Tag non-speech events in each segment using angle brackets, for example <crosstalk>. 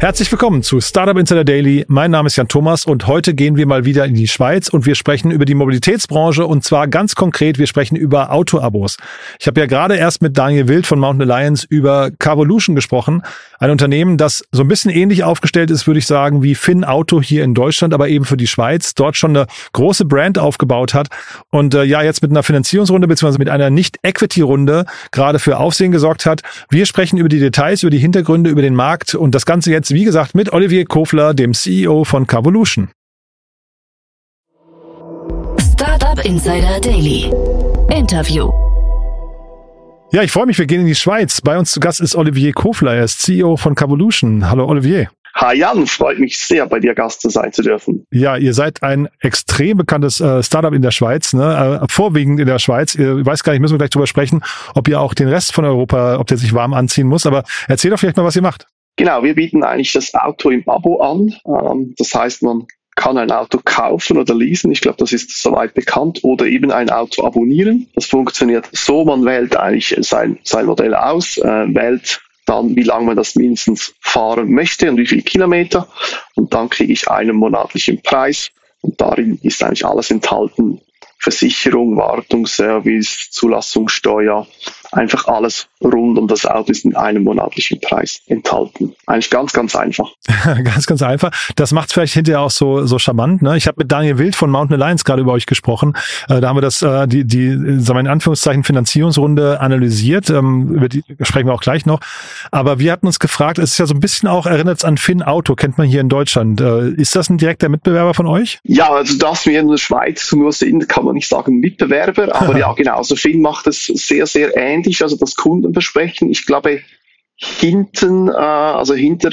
Herzlich willkommen zu Startup Insider Daily. Mein Name ist Jan Thomas und heute gehen wir mal wieder in die Schweiz und wir sprechen über die Mobilitätsbranche und zwar ganz konkret, wir sprechen über Autoabos. Ich habe ja gerade erst mit Daniel Wild von Mountain Alliance über Carvolution gesprochen, ein Unternehmen, das so ein bisschen ähnlich aufgestellt ist, würde ich sagen, wie Finn Auto hier in Deutschland, aber eben für die Schweiz, dort schon eine große Brand aufgebaut hat und äh, ja jetzt mit einer Finanzierungsrunde bzw. mit einer Nicht-Equity-Runde gerade für Aufsehen gesorgt hat. Wir sprechen über die Details, über die Hintergründe, über den Markt und das Ganze jetzt wie gesagt, mit Olivier Kofler, dem CEO von Carvolution. Startup Insider Daily. Interview. Ja, ich freue mich, wir gehen in die Schweiz. Bei uns zu Gast ist Olivier Kofler, er ist CEO von Carvolution. Hallo Olivier. Hi Jan, freut mich sehr, bei dir Gast sein zu dürfen. Ja, ihr seid ein extrem bekanntes äh, Startup in der Schweiz, ne? äh, vorwiegend in der Schweiz. Ihr weiß gar nicht, müssen wir gleich drüber sprechen, ob ihr auch den Rest von Europa, ob der sich warm anziehen muss. Aber erzähl doch vielleicht mal, was ihr macht. Genau, wir bieten eigentlich das Auto im Abo an. Ähm, das heißt, man kann ein Auto kaufen oder leasen. Ich glaube, das ist soweit bekannt. Oder eben ein Auto abonnieren. Das funktioniert so, man wählt eigentlich sein, sein Modell aus, äh, wählt dann, wie lange man das mindestens fahren möchte und wie viele Kilometer. Und dann kriege ich einen monatlichen Preis. Und darin ist eigentlich alles enthalten. Versicherung, Wartung, Service, Zulassungssteuer, einfach alles rund um das Auto ist in einem monatlichen Preis enthalten. Eigentlich ganz, ganz einfach. <laughs> ganz, ganz einfach. Das macht es vielleicht hinterher auch so, so charmant. Ne? Ich habe mit Daniel Wild von Mountain Alliance gerade über euch gesprochen. Äh, da haben wir das, äh, die, die, sagen wir in Anführungszeichen, Finanzierungsrunde analysiert. Ähm, über die sprechen wir auch gleich noch. Aber wir hatten uns gefragt, es ist ja so ein bisschen auch, erinnert es an Finn Auto, kennt man hier in Deutschland. Äh, ist das ein direkter Mitbewerber von euch? Ja, also dass wir in der Schweiz nur sind, kann man nicht sagen Mitbewerber. Aber <laughs> ja, genau. Also Finn macht es sehr, sehr ähnlich. Also das Kunden besprechen. Ich glaube, hinten, äh, also hinter,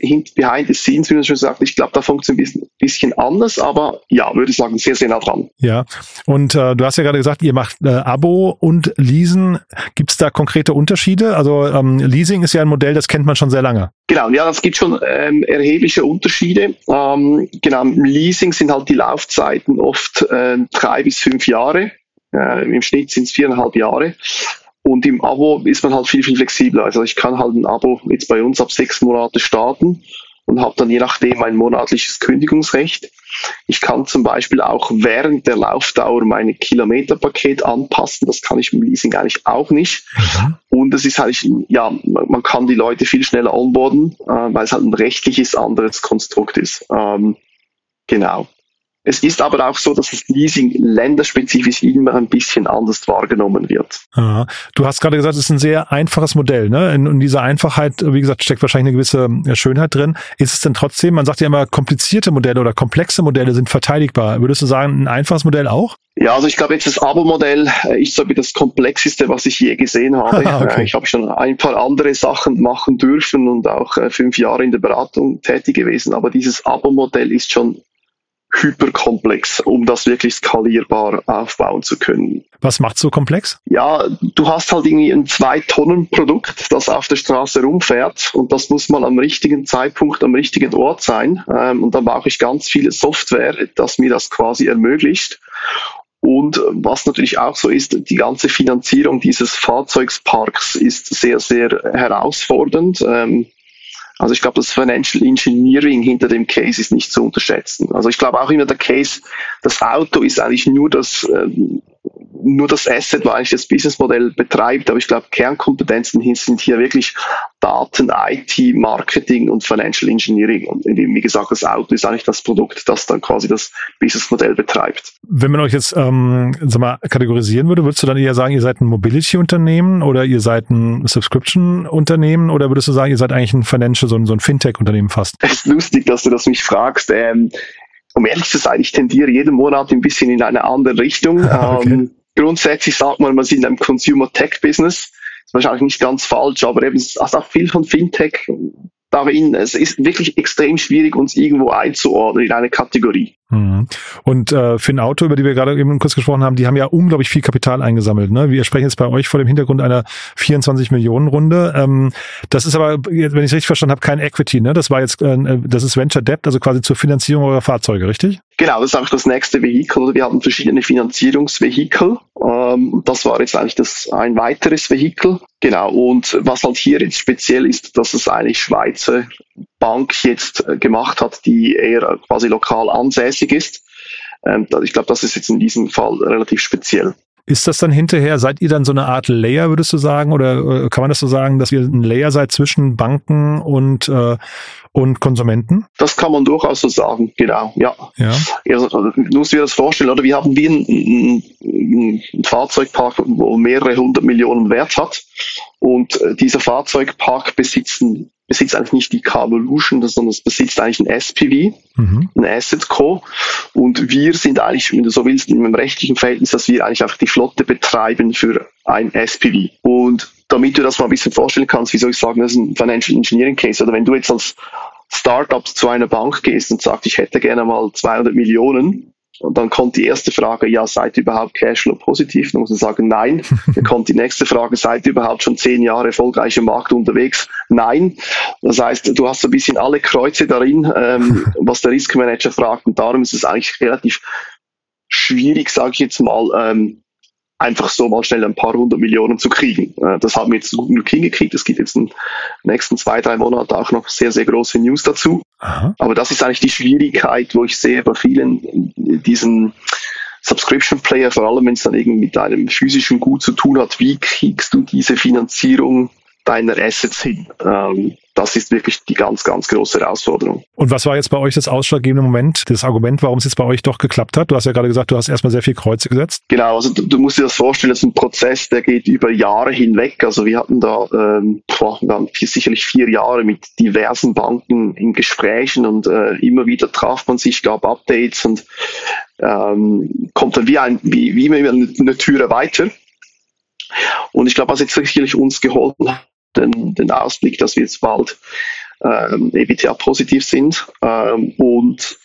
hint, behind the scenes, wie man schon sagt, ich glaube, da funktioniert ein bisschen, anders, aber ja, würde ich sagen, sehr, sehr nah dran. Ja, und äh, du hast ja gerade gesagt, ihr macht äh, Abo und Leasen. Gibt es da konkrete Unterschiede? Also ähm, Leasing ist ja ein Modell, das kennt man schon sehr lange. Genau, ja, das gibt schon ähm, erhebliche Unterschiede. Ähm, genau, im Leasing sind halt die Laufzeiten oft äh, drei bis fünf Jahre. Äh, Im Schnitt sind es viereinhalb Jahre. Und im Abo ist man halt viel, viel flexibler. Also ich kann halt ein Abo jetzt bei uns ab sechs Monate starten und habe dann je nachdem ein monatliches Kündigungsrecht. Ich kann zum Beispiel auch während der Laufdauer mein Kilometerpaket anpassen. Das kann ich im Leasing eigentlich auch nicht. Mhm. Und es ist eigentlich, ja, man kann die Leute viel schneller onboarden, äh, weil es halt ein rechtliches anderes Konstrukt ist. Ähm, genau. Es ist aber auch so, dass das Leasing länderspezifisch immer ein bisschen anders wahrgenommen wird. Aha. Du hast gerade gesagt, es ist ein sehr einfaches Modell. Ne? In, in dieser Einfachheit, wie gesagt, steckt wahrscheinlich eine gewisse Schönheit drin. Ist es denn trotzdem, man sagt ja immer, komplizierte Modelle oder komplexe Modelle sind verteidigbar. Würdest du sagen, ein einfaches Modell auch? Ja, also ich glaube jetzt das Abo-Modell ist so wie das komplexeste, was ich je gesehen <laughs> habe. okay. Äh, ich habe schon ein paar andere Sachen machen dürfen und auch äh, fünf Jahre in der Beratung tätig gewesen, aber dieses Abo-Modell ist schon hyperkomplex, um das wirklich skalierbar aufbauen zu können. Was macht so komplex? Ja, du hast halt irgendwie ein Zwei-Tonnen-Produkt, das auf der Straße rumfährt und das muss mal am richtigen Zeitpunkt am richtigen Ort sein. Ähm, und dann brauche ich ganz viele Software, das mir das quasi ermöglicht. Und was natürlich auch so ist, die ganze Finanzierung dieses Fahrzeugsparks ist sehr, sehr herausfordernd. Ähm, also ich glaube, das Financial Engineering hinter dem Case ist nicht zu unterschätzen. Also ich glaube auch immer der Case, das Auto ist eigentlich nur das, ähm, nur das Asset, wo eigentlich das Businessmodell betreibt. Aber ich glaube, Kernkompetenzen sind hier wirklich Daten, IT, Marketing und Financial Engineering. Und wie gesagt, das Auto ist eigentlich das Produkt, das dann quasi das Businessmodell betreibt. Wenn man euch jetzt ähm, sag mal, kategorisieren würde, würdest du dann eher sagen, ihr seid ein Mobility-Unternehmen oder ihr seid ein Subscription-Unternehmen oder würdest du sagen, ihr seid eigentlich ein Financial, so ein, so ein Fintech-Unternehmen fast? Es ist lustig, dass du das mich fragst. Ähm, um ehrlich zu sein, ich tendiere jeden Monat ein bisschen in eine andere Richtung. <laughs> okay. ähm, grundsätzlich sagt man, man ist in einem Consumer Tech Business. Ist wahrscheinlich nicht ganz falsch, aber eben es ist auch viel von Fintech darin. Es ist wirklich extrem schwierig, uns irgendwo einzuordnen in eine Kategorie. Mhm. Und äh, Finn Auto, über die wir gerade eben kurz gesprochen haben, die haben ja unglaublich viel Kapital eingesammelt. Ne? Wir sprechen jetzt bei euch vor dem Hintergrund einer 24 Millionen Runde. Ähm, das ist aber, wenn ich es richtig verstanden habe, kein Equity. Ne? Das war jetzt, äh, das ist Venture Debt, also quasi zur Finanzierung eurer Fahrzeuge, richtig? Genau, das ist einfach das nächste Vehikel. Wir hatten verschiedene Finanzierungsvehikel. Ähm, das war jetzt eigentlich das ein weiteres Vehikel. Genau. Und was halt hier jetzt speziell ist, dass es eigentlich Schweizer Bank jetzt äh, gemacht hat, die eher quasi lokal ansässig ist. Ähm, ich glaube, das ist jetzt in diesem Fall relativ speziell. Ist das dann hinterher, seid ihr dann so eine Art Layer, würdest du sagen? Oder äh, kann man das so sagen, dass ihr ein Layer seid zwischen Banken und, äh, und Konsumenten? Das kann man durchaus so sagen, genau, ja. ja. Also, du musst dir das vorstellen, oder? Wir haben wie ein, ein, ein Fahrzeugpark, wo mehrere hundert Millionen Wert hat. Und äh, dieser Fahrzeugpark besitzen besitzt eigentlich nicht die Carvolution, sondern es besitzt eigentlich ein SPV, mhm. ein Asset Co. Und wir sind eigentlich, wenn du so willst, in einem rechtlichen Verhältnis, dass wir eigentlich einfach die Flotte betreiben für ein SPV. Und damit du das mal ein bisschen vorstellen kannst, wie soll ich sagen, das ist ein Financial Engineering Case. Oder wenn du jetzt als Startup zu einer Bank gehst und sagst, ich hätte gerne mal 200 Millionen, und dann kommt die erste Frage, ja, seid ihr überhaupt Cashflow positiv? Dann muss man sagen, nein. <laughs> Dann kommt die nächste Frage, seid ihr überhaupt schon zehn Jahre erfolgreich im Markt unterwegs? Nein. Das heißt, du hast so ein bisschen alle Kreuze darin, ähm, <laughs> was der Risk Manager fragt. Und darum ist es eigentlich relativ schwierig, sage ich jetzt mal, ähm, einfach so mal schnell ein paar hundert Millionen zu kriegen. Äh, das haben wir jetzt gut genug hingekriegt. Es gibt jetzt in den nächsten zwei, drei Monaten auch noch sehr, sehr große News dazu. Aha. Aber das ist eigentlich die Schwierigkeit, wo ich sehe bei vielen diesen Subscription Player, vor allem wenn es dann irgendwie mit einem physischen Gut zu tun hat, wie kriegst du diese Finanzierung deiner Assets hin? Ähm, das ist wirklich die ganz, ganz große Herausforderung. Und was war jetzt bei euch das ausschlaggebende Moment, das Argument, warum es jetzt bei euch doch geklappt hat? Du hast ja gerade gesagt, du hast erstmal sehr viel Kreuze gesetzt. Genau, also du, du musst dir das vorstellen, das ist ein Prozess, der geht über Jahre hinweg. Also wir hatten da ähm, wir waren sicherlich vier Jahre mit diversen Banken in Gesprächen und äh, immer wieder traf man sich, gab Updates und ähm, kommt dann wie, ein, wie, wie immer eine Türe weiter. Und ich glaube, was jetzt sicherlich uns geholfen hat, den, den Ausblick, dass wir jetzt bald ähm, EBTA positiv sind ähm, und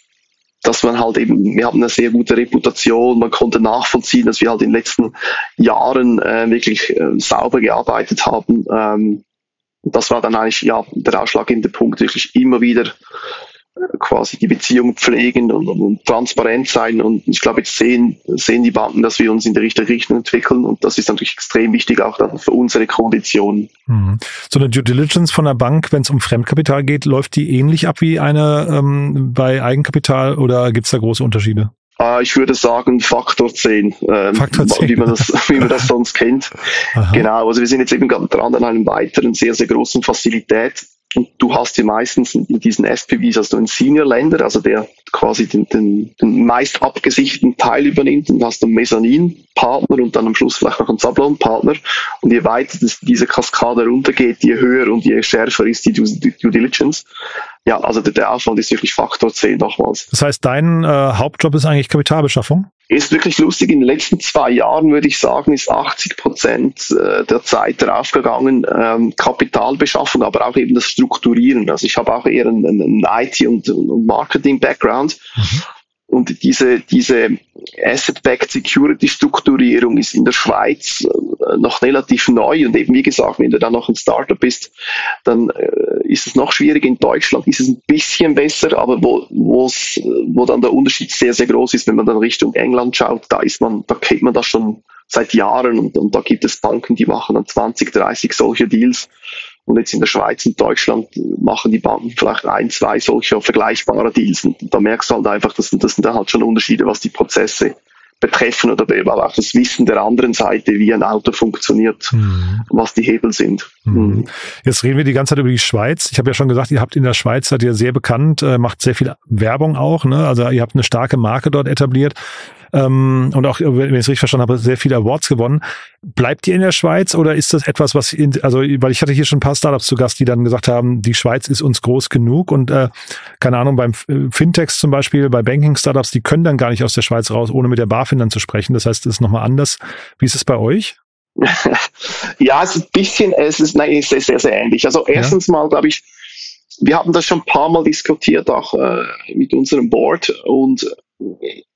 dass man halt eben, wir haben eine sehr gute Reputation, man konnte nachvollziehen, dass wir halt in den letzten Jahren äh, wirklich äh, sauber gearbeitet haben. Ähm, das war dann eigentlich ja der ausschlaggebende Punkt, wirklich immer wieder quasi die Beziehung pflegen und, und, transparent sein. Und ich glaube, jetzt sehen, sehen die Banken, dass wir uns in die richtige Richtung entwickeln. Und das ist natürlich extrem wichtig auch dann für unsere Konditionen. Mhm. So eine Due Diligence von der Bank, wenn es um Fremdkapital geht, läuft die ähnlich ab wie eine ähm, bei Eigenkapital oder gibt es da große Unterschiede? Uh, ich würde sagen Faktor 10, ähm, Faktor 10. Wie, man das, <laughs> wie man das sonst kennt. Aha. Genau, also wir sind jetzt eben gerade dran an einem weiteren sehr, sehr großen Fazilität, und du hast ja meistens in diesen SPVs also einen Senior-Länder, also der quasi den, den, den meist abgesicherten Teil übernimmt und hast einen Mezzanin-Partner und dann am Schluss vielleicht noch einen Sablon-Partner. Und je weiter das, diese Kaskade runtergeht, je höher und je schärfer ist die Due, Diligence. Ja, also der, der, Aufwand ist wirklich Faktor 10 nochmals. Das heißt, dein äh, Hauptjob ist eigentlich Kapitalbeschaffung? Ist wirklich lustig. In den letzten zwei Jahren würde ich sagen, ist 80 Prozent äh, der Zeit daraufgegangen, ähm, Kapitalbeschaffung, aber auch eben das Strukturieren. Also ich habe auch eher einen, einen IT- und, und Marketing-Background. Mhm. Und diese, diese Asset-Backed Security-Strukturierung ist in der Schweiz äh, noch relativ neu. Und eben wie gesagt, wenn du dann noch ein Startup bist, dann äh, ist es noch schwierig. In Deutschland ist es ein bisschen besser, aber wo, wo dann der Unterschied sehr, sehr groß ist, wenn man dann Richtung England schaut, da ist man, da kennt man das schon seit Jahren und, und da gibt es Banken, die machen dann 20, 30 solche Deals. Und jetzt in der Schweiz und Deutschland machen die Banken vielleicht ein, zwei solcher vergleichbare Deals. Und da merkst du halt einfach, dass das sind dann halt schon Unterschiede, was die Prozesse betreffen oder aber auch das Wissen der anderen Seite, wie ein Auto funktioniert, mhm. was die Hebel sind. Mhm. mhm. Jetzt reden wir die ganze Zeit über die Schweiz. Ich habe ja schon gesagt, ihr habt in der Schweiz, seid ihr sehr bekannt, äh, macht sehr viel Werbung auch. Ne? Also ihr habt eine starke Marke dort etabliert ähm, und auch, wenn ich es richtig verstanden habe, sehr viele Awards gewonnen. Bleibt ihr in der Schweiz oder ist das etwas, was, in, also weil ich hatte hier schon ein paar Startups zu Gast, die dann gesagt haben, die Schweiz ist uns groß genug und äh, keine Ahnung, beim Fintechs zum Beispiel, bei Banking-Startups, die können dann gar nicht aus der Schweiz raus, ohne mit der BaFin dann zu sprechen. Das heißt, es ist nochmal anders. Wie ist es bei euch? <laughs> ja, es ist ein bisschen, es ist, nein, es ist sehr, sehr ähnlich. Also erstens ja. mal, glaube ich, wir haben das schon ein paar Mal diskutiert, auch äh, mit unserem Board und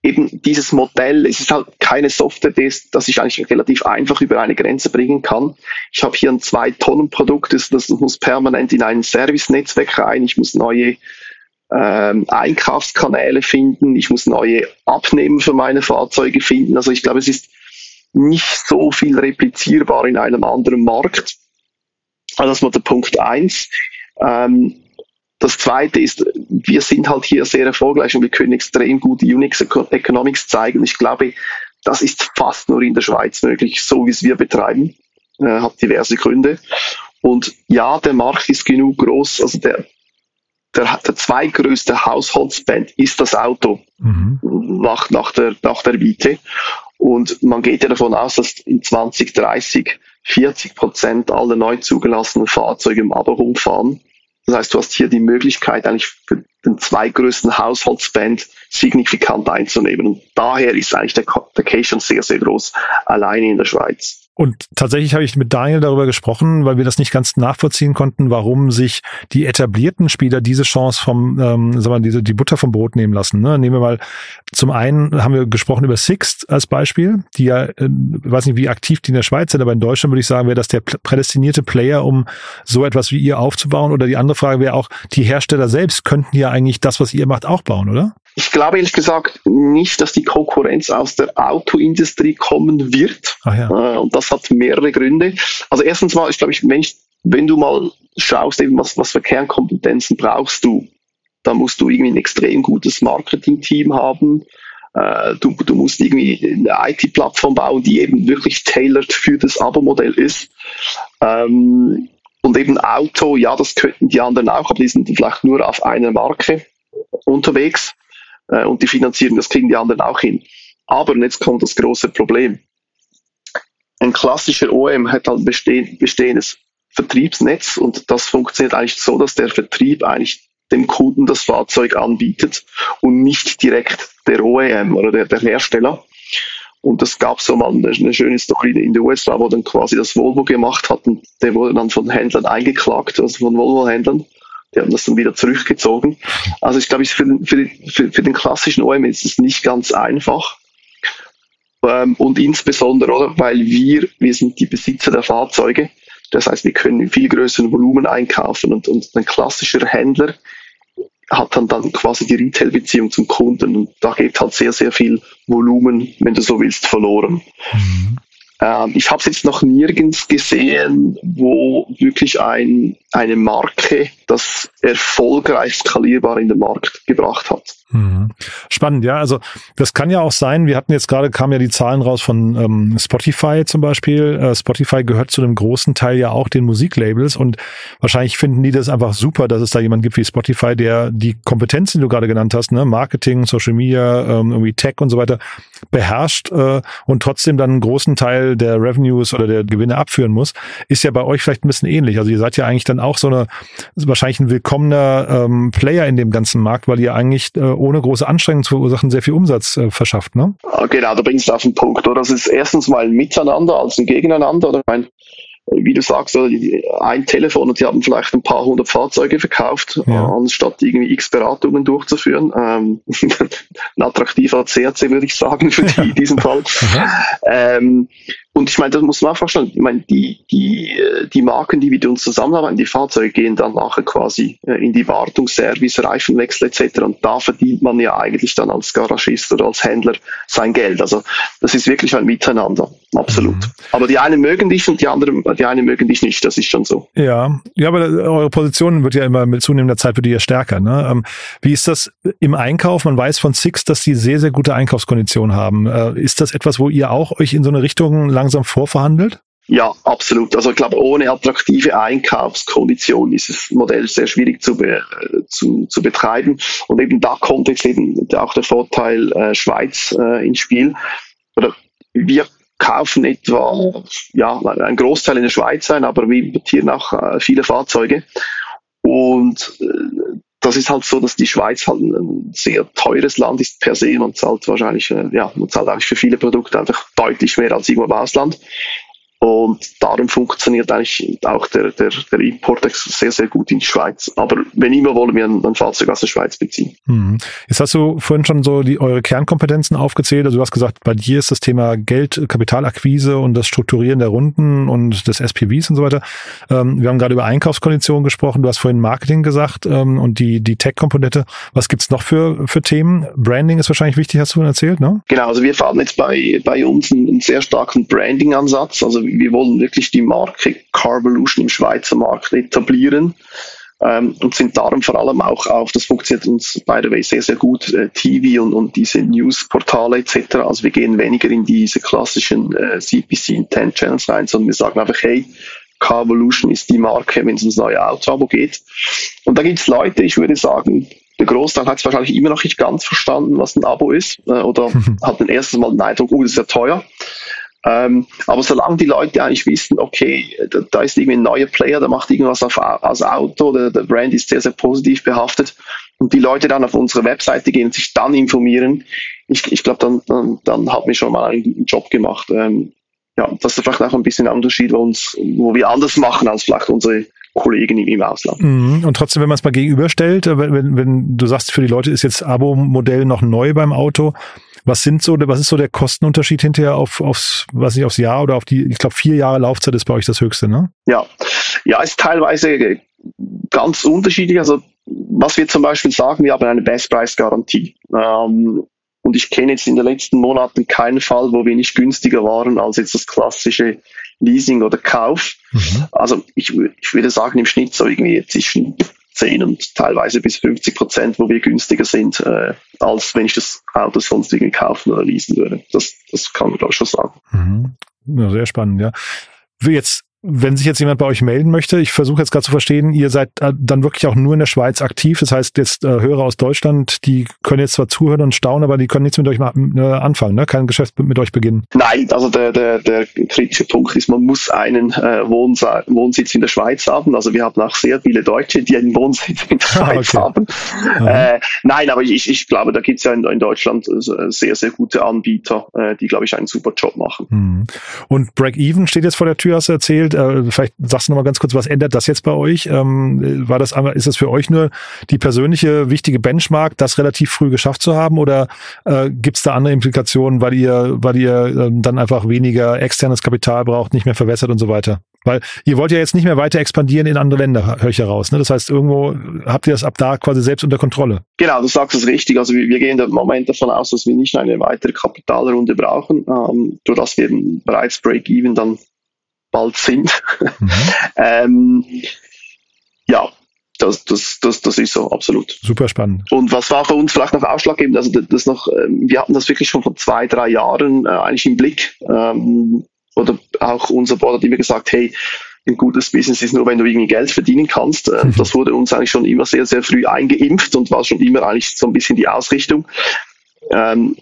eben dieses Modell, es ist halt keine Software, das, das ich eigentlich relativ einfach über eine Grenze bringen kann. Ich habe hier ein Zwei-Tonnen-Produkt, das, das muss permanent in ein Service-Netzwerk rein, ich muss neue ähm, Einkaufskanäle finden, ich muss neue Abnehmen für meine Fahrzeuge finden. Also ich glaube, es ist nicht so viel replizierbar in einem anderen Markt. Also das war der Punkt eins. Ähm, das zweite ist, wir sind halt hier sehr erfolgreich und wir können extrem gute Unix Economics zeigen. Ich glaube, das ist fast nur in der Schweiz möglich, so wie es wir betreiben. Äh, hat diverse Gründe. Und ja, der Markt ist genug groß. Also der, der, der zweitgrößte Haushaltsspend ist das Auto mhm. nach, nach, der, nach der Miete. Und man geht ja davon aus, dass in 2030 40 Prozent aller neu zugelassenen Fahrzeuge im Abo rumfahren. Das heißt, du hast hier die Möglichkeit, eigentlich für den zweitgrößten Haushaltsspend signifikant einzunehmen. Und daher ist eigentlich der, der Case schon sehr, sehr groß, alleine in der Schweiz. Und tatsächlich habe ich mit Daniel darüber gesprochen, weil wir das nicht ganz nachvollziehen konnten, warum sich die etablierten Spieler diese Chance vom, ähm, sagen wir, diese, die Butter vom Brot nehmen lassen. Ne? Nehmen wir mal, zum einen haben wir gesprochen über Sixt als Beispiel, die ja, äh, weiß nicht, wie aktiv die in der Schweiz sind, aber in Deutschland würde ich sagen, wäre das der prädestinierte Player, um so etwas wie ihr aufzubauen. Oder die andere Frage wäre auch, die Hersteller selbst könnten ja eigentlich das, was ihr macht, auch bauen, oder? Ich glaube ehrlich gesagt nicht, dass die Konkurrenz aus der Autoindustrie kommen wird. Ja. Äh, und das hat mehrere Gründe. Also erstens mal, ich glaube, wenn, ich, wenn du mal schaust, eben was, was für Kernkompetenzen brauchst du, dann musst du irgendwie ein extrem gutes Marketing-Team haben. Äh, du, du musst irgendwie eine IT-Plattform bauen, die eben wirklich tailored für das Abo-Modell ist. Ähm, und eben Auto, ja, das könnten die anderen auch, aber die sind vielleicht nur auf einer Marke unterwegs äh, und die Finanzierung, das kriegen die anderen auch hin. Aber, und jetzt kommt das große Problem. Ein klassischer OEM hat halt besteh bestehendes Vertriebsnetz und das funktioniert eigentlich so, dass der Vertrieb eigentlich dem Kunden das Fahrzeug anbietet und nicht direkt der OEM oder der, der Hersteller. Und das gab so mal eine, eine, schöne Story in den USA, wo dann quasi das Volvo gemacht hat und der wurde dann von Händlern eingeklagt, also von Volvo-Händlern. Die haben das dann wieder zurückgezogen. Also ich glaube, für den, für, den, für, für den klassischen OEM ist es nicht ganz einfach. Ähm, und insbesondere, oder, weil wir, wir sind die Besitzer der Fahrzeuge. Das heißt, wir können in viel größeren Volumen einkaufen und, und ein klassischer Händler hat dann, dann quasi die Retail-Beziehung zum Kunden und da geht halt sehr, sehr viel Volumen, wenn du so willst, verloren. Mhm. Ähm, ich habe es jetzt noch nirgends gesehen, wo wirklich ein, eine Marke das erfolgreich skalierbar in den Markt gebracht hat. Mhm. Spannend, ja. Also das kann ja auch sein. Wir hatten jetzt gerade kamen ja die Zahlen raus von ähm, Spotify zum Beispiel. Äh, Spotify gehört zu einem großen Teil ja auch den Musiklabels und wahrscheinlich finden die das einfach super, dass es da jemand gibt wie Spotify, der die Kompetenzen, die du gerade genannt hast, ne, Marketing, Social Media, ähm, irgendwie Tech und so weiter beherrscht äh, und trotzdem dann einen großen Teil der Revenues oder der Gewinne abführen muss. Ist ja bei euch vielleicht ein bisschen ähnlich. Also ihr seid ja eigentlich dann auch so eine wahrscheinlich ein willkommener ähm, Player in dem ganzen Markt, weil ihr eigentlich äh, ohne große Anstrengungen zu verursachen sehr viel Umsatz äh, verschafft, ne? Genau, da bringst du auf den Punkt, oder? Das ist erstens mal ein Miteinander als ein Gegeneinander, oder? Ich meine, wie du sagst, ein Telefon und die haben vielleicht ein paar hundert Fahrzeuge verkauft, ja. anstatt irgendwie x Beratungen durchzuführen. Ähm, <laughs> ein attraktiver CRC würde ich sagen für die, <laughs> in diesem Fall. ähm, und ich meine, das muss man auch vorstellen, ich meine, die, die, äh, die Marken, die mit uns zusammenarbeiten, die Fahrzeuge gehen dann nachher quasi äh, in die Wartung, Service, Reifenwechsel etc. Und da verdient man ja eigentlich dann als Garagist oder als Händler sein Geld. Also das ist wirklich ein Miteinander, absolut. Mhm. Aber die einen mögen dich und die anderen, die einen mögen dich nicht, das ist schon so. Ja, ja, aber eure Position wird ja immer mit zunehmender Zeit wird ja stärker. Ne? Ähm, wie ist das im Einkauf? Man weiß von Six, dass die sehr, sehr gute Einkaufskonditionen haben. Äh, ist das etwas, wo ihr auch euch in so eine Richtung lang langsam vorverhandelt? Ja, absolut. Also ich glaube, ohne attraktive Einkaufskonditionen ist das Modell sehr schwierig zu, be, zu, zu betreiben. Und eben da kommt jetzt eben auch der Vorteil äh, Schweiz äh, ins Spiel. Oder wir kaufen etwa ja, ein Großteil in der Schweiz ein, aber wir importieren auch äh, viele Fahrzeuge. Und äh, das ist halt so, dass die Schweiz halt ein sehr teures Land ist per se. Man zahlt wahrscheinlich, äh, ja, man zahlt eigentlich für viele Produkte einfach deutlich mehr als irgendwo im Ausland. Und darum funktioniert eigentlich auch der, der, der Import sehr, sehr gut in die Schweiz. Aber wenn immer wollen wir ein, ein Fahrzeug aus der Schweiz beziehen. Mhm. Jetzt hast du vorhin schon so die, eure Kernkompetenzen aufgezählt. Also du hast gesagt, bei dir ist das Thema Geld, Kapitalakquise und das Strukturieren der Runden und des SPVs und so weiter. Ähm, wir haben gerade über Einkaufskonditionen gesprochen. Du hast vorhin Marketing gesagt ähm, und die, die Tech-Komponente. Was gibt's noch für, für Themen? Branding ist wahrscheinlich wichtig, hast du vorhin erzählt, ne? Genau, also wir fahren jetzt bei, bei uns einen, einen sehr starken Branding-Ansatz. Also wir wollen wirklich die Marke Carvolution im Schweizer Markt etablieren. ähm, und sind darum vor allem auch auf, das funktioniert uns by the way sehr, sehr gut, äh, TV und, und diese Newsportale etc. Also wir gehen weniger in diese klassischen äh, CPC Intent Channels rein, sondern wir sagen einfach, hey, Carvolution ist die Marke, wenn es ums neue Auto-Abo geht. Und da gibt es Leute, ich würde sagen, der Großteil hat es wahrscheinlich immer noch nicht ganz verstanden, was ein Abo ist, äh, oder <laughs> hat dann erstes Mal den Eindruck, oh, das ist ja teuer. Ähm, aber solange die Leute eigentlich wissen, okay, da, da, ist irgendwie ein neuer Player, der macht irgendwas auf, als Auto, der, der Brand ist sehr, sehr positiv behaftet und die Leute dann auf unsere Webseite gehen und sich dann informieren, ich, ich glaube, dann, dann, dann haben wir schon mal einen guten Job gemacht. Ähm, ja, das ist vielleicht auch ein bisschen ein Unterschied, wo, uns, wo wir anders machen als vielleicht unsere Kollegen im Ausland. Mhm. Und trotzdem, wenn man es mal gegenüberstellt, äh, wenn, wenn du sagst, für die Leute ist jetzt Abo-Modell noch neu beim Auto, was sind so, was ist so der Kostenunterschied hinterher auf, aufs, was nicht, aufs Jahr oder auf die, ich glaube, vier Jahre Laufzeit ist bei euch das höchste, ne? Ja. Ja, ist teilweise ganz unterschiedlich. Also, was wir zum Beispiel sagen, wir haben eine Best-Price-Garantie. Ähm, und ich kenne jetzt in den letzten Monaten keinen Fall, wo wir nicht günstiger waren als jetzt das klassische Leasing oder Kauf. Mhm. Also ich, ich würde sagen, im Schnitt so irgendwie zwischen 10 und teilweise bis 50 Prozent, wo wir günstiger sind, äh, als wenn ich das Auto sonst irgendwie kaufen oder leasen würde. Das, das kann man, glaube ich, schon sagen. Mhm. Ja, sehr spannend, ja. Jetzt wenn sich jetzt jemand bei euch melden möchte, ich versuche jetzt gerade zu verstehen, ihr seid äh, dann wirklich auch nur in der Schweiz aktiv. Das heißt, jetzt äh, Hörer aus Deutschland, die können jetzt zwar zuhören und staunen, aber die können nichts mit euch machen, äh, anfangen, ne? kein Geschäft mit, mit euch beginnen. Nein, also der, der, der kritische Punkt ist, man muss einen äh, Wohnsa Wohnsitz in der Schweiz haben. Also wir haben auch sehr viele Deutsche, die einen Wohnsitz in der ah, <laughs> Schweiz okay. haben. Äh, nein, aber ich, ich glaube, da gibt es ja in, in, Deutschland äh, sehr, sehr gute Anbieter, äh, die, glaube ich, einen super Job machen. Mhm. Und Break-Even steht jetzt vor der Tür, hast du erzählt äh, vielleicht sagst du noch mal ganz kurz, was ändert das jetzt bei euch? Ähm, war das einmal, ist das für euch nur die persönliche wichtige Benchmark, das relativ früh geschafft zu haben oder äh, gibt es da andere Implikationen, weil ihr, weil ihr äh, dann einfach weniger externes Kapital braucht, nicht mehr verwässert und so weiter? Weil ihr wollt ja jetzt nicht mehr weiter expandieren in andere Länder, höre ich heraus. Ne? Das heißt, irgendwo habt ihr das ab da quasi selbst unter Kontrolle. Genau, du sagst es richtig. Also wir, wir gehen im Moment davon aus, dass wir nicht eine weitere Kapitalrunde brauchen, ähm, durch dass wir bereits Break-Even dann bald sind. Mhm. <laughs> ähm, ja, das, das, das, das ist so, absolut. Super spannend. Und was war für uns vielleicht noch ausschlaggebend, also das noch, ähm, wir hatten das wirklich schon vor zwei, drei Jahren äh, eigentlich im Blick. Ähm, oder auch unser Board hat immer gesagt, hey, ein gutes Business ist nur, wenn du irgendwie Geld verdienen kannst. Äh, mhm. <laughs> Das wurde uns eigentlich schon immer sehr, sehr früh eingeimpft und war schon immer eigentlich so ein bisschen die Ausrichtung. Ähm,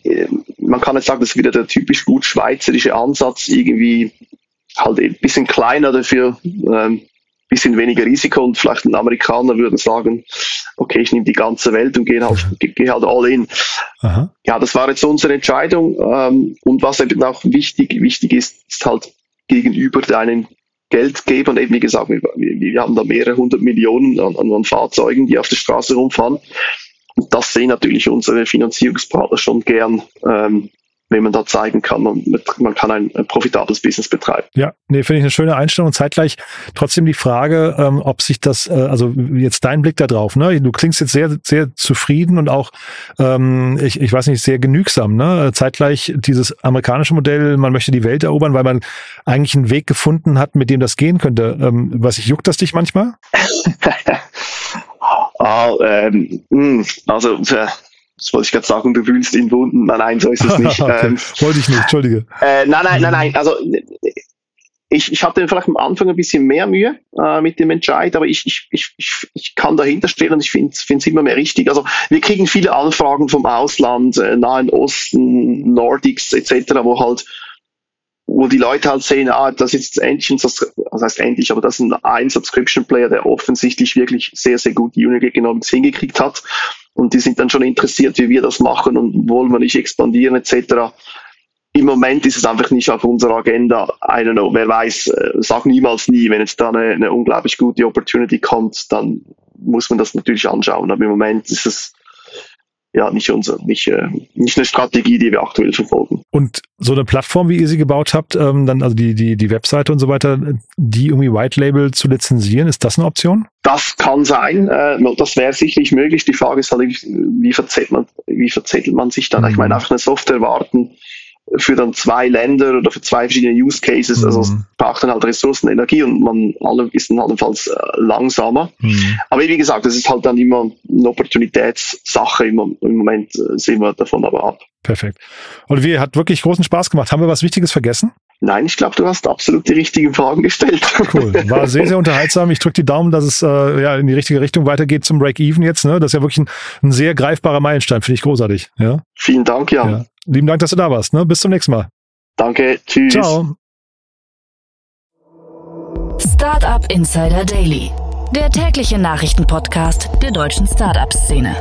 man kann jetzt sagen, das ist wieder der typisch gut schweizerische Ansatz, irgendwie halt ein bisschen kleiner dafür, ähm, bisschen weniger Risiko und vielleicht ein Amerikaner würde sagen, okay, ich nehme die ganze Welt und gehe halt, gehe halt all in. Aha. Ja, das war jetzt unsere Entscheidung. Ähm, und was eben auch wichtig, wichtig ist, ist halt gegenüber deinen Geldgebern, eben wie gesagt, wir, wir haben da mehrere hundert Millionen an, an Fahrzeugen, die auf der Straße rumfahren. Und das sehen natürlich unsere Finanzierungspartner schon gern, ähm, wenn man da zeigen kann, man, man kann ein, ein, profitables Business betreiben. Ja, nee, finde ich eine schöne Einstellung. Und zeitgleich trotzdem die Frage, ähm, ob sich das, äh, also jetzt dein Blick da drauf, ne? Du klingst jetzt sehr, sehr zufrieden und auch, ähm, ich, ich weiß nicht, sehr genügsam, ne? Zeitgleich dieses amerikanische Modell, man möchte die Welt erobern, weil man eigentlich einen Weg gefunden hat, mit dem das gehen könnte. Ähm, was ich, juckt das dich manchmal? <laughs> ah, ähm, hm, also, äh, das wollte ich gerade sagen, du wühlst in Wunden. Nein, nein, so ist es nicht. <laughs> okay. ähm, wollte ich nicht, entschuldige. Äh, nein, nein, nein, nein. Also ich, ich hatte vielleicht am Anfang ein bisschen mehr Mühe äh, mit dem Entscheid, aber ich, ich, ich, ich kann dahinter stehen und ich finde es immer mehr richtig. Also wir kriegen viele Anfragen vom Ausland, äh, Nahen Osten, Nordics etc., wo halt wo die Leute halt sehen, ah, das ist endlich ein, das heißt endlich, aber das ist ein Subscription Player, der offensichtlich wirklich sehr, sehr gut die Unit Economics hingekriegt hat und die sind dann schon interessiert, wie wir das machen und wollen wir nicht expandieren etc. Im Moment ist es einfach nicht auf unserer Agenda. I don't know, wer weiß, äh, sag niemals nie, wenn jetzt da eine, eine unglaublich gute Opportunity kommt, dann muss man das natürlich anschauen. Aber im Moment ist es ja nicht unser, nicht, äh, nicht eine Strategie, die wir aktuell verfolgen. Und so eine Plattform, wie ihr sie gebaut habt, ähm, dann also die, die, die Webseite und so weiter, die irgendwie White Label zu lizenzieren, ist das eine Option? Das kann sein, äh, das wäre sicherlich möglich. Die Frage ist halt, wie verzettelt man, wie verzettelt man sich dann? Mhm. Ich meine, auch eine Software warten, für dann zwei Länder oder für zwei verschiedene Use Cases. Also mhm. Also es braucht dann halt Ressourcen, Energie und man alle ist dann allenfalls äh, langsamer. Mhm. Aber wie gesagt, das ist halt dann immer eine Opportunitätssache. Im, im Moment äh, sehen wir davon aber ab. Perfekt. Olivier, hat wirklich großen Spaß gemacht. Haben wir was Wichtiges vergessen? Nein, ich glaube, du hast absolut die richtigen Fragen gestellt. Cool. War sehr, sehr unterhaltsam. Ich drücke die Daumen, dass es äh, ja in die richtige Richtung weitergeht zum Break-Even jetzt. Ne? Das ist ja wirklich ein, ein sehr greifbarer Meilenstein. Finde ich großartig. Ja? Vielen Dank, Jan. Ja. Lieben Dank, dass du da warst. Ne? Bis zum nächsten Mal. Danke. Tschüss. Ciao. Startup Insider Daily. Der tägliche Nachrichtenpodcast der deutschen Startup-Szene.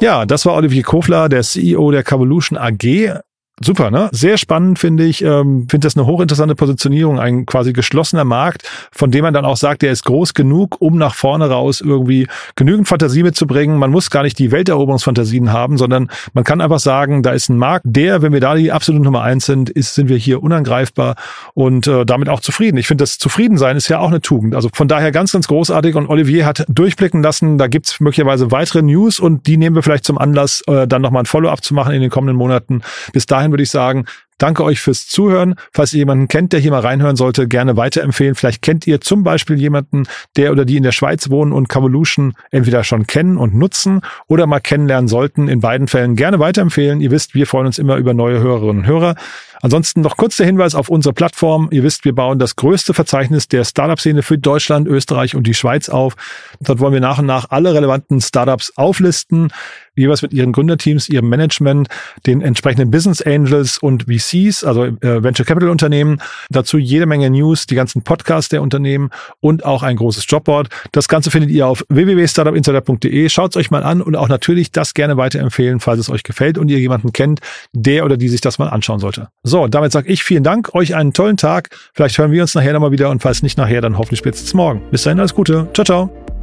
Ja, das war Olivier Kofler, der CEO der Cavolution AG. Super, ne? Sehr spannend, finde ich. Ähm, finde das eine hochinteressante Positionierung, ein quasi geschlossener Markt, von dem man dann auch sagt, der ist groß genug, um nach vorne raus irgendwie genügend Fantasie mitzubringen. Man muss gar nicht die Welteroberungsfantasien haben, sondern man kann einfach sagen, da ist ein Markt, der, wenn wir da die absolute Nummer eins sind, ist, sind wir hier unangreifbar und äh, damit auch zufrieden. Ich finde, das Zufriedensein ist ja auch eine Tugend. Also von daher ganz, ganz großartig. Und Olivier hat durchblicken lassen, da gibt's möglicherweise weitere News und die nehmen wir vielleicht zum Anlass, äh, dann nochmal ein Follow-up zu machen in den kommenden Monaten. Bis dahin dahin würde ich sagen, Danke euch fürs Zuhören. Falls ihr jemanden kennt, der hier mal reinhören sollte, gerne weiterempfehlen. Vielleicht kennt ihr zum Beispiel jemanden, der oder die in der Schweiz wohnen und Cavolution entweder schon kennen und nutzen oder mal kennenlernen sollten. In beiden Fällen gerne weiterempfehlen. Ihr wisst, wir freuen uns immer über neue Hörerinnen und Hörer. Ansonsten noch kurz der Hinweis auf unsere Plattform. Ihr wisst, wir bauen das größte Verzeichnis der Startup-Szene für Deutschland, Österreich und die Schweiz auf. Dort wollen wir nach und nach alle relevanten Startups auflisten jeweils mit ihren Gründerteams, ihrem Management, den entsprechenden Business Angels und VCs, also äh, Venture Capital Unternehmen. Dazu jede Menge News, die ganzen Podcasts der Unternehmen und auch ein großes Jobboard. Das Ganze findet ihr auf www.startupinsider.de. Schaut es euch mal an und auch natürlich das gerne weiterempfehlen, falls es euch gefällt und ihr jemanden kennt, der oder die sich das mal anschauen sollte. So, damit sage ich vielen Dank, euch einen tollen Tag. Vielleicht hören wir uns nachher nochmal wieder und falls nicht nachher, dann hoffentlich spätestens morgen. Bis dahin alles Gute. Ciao, ciao.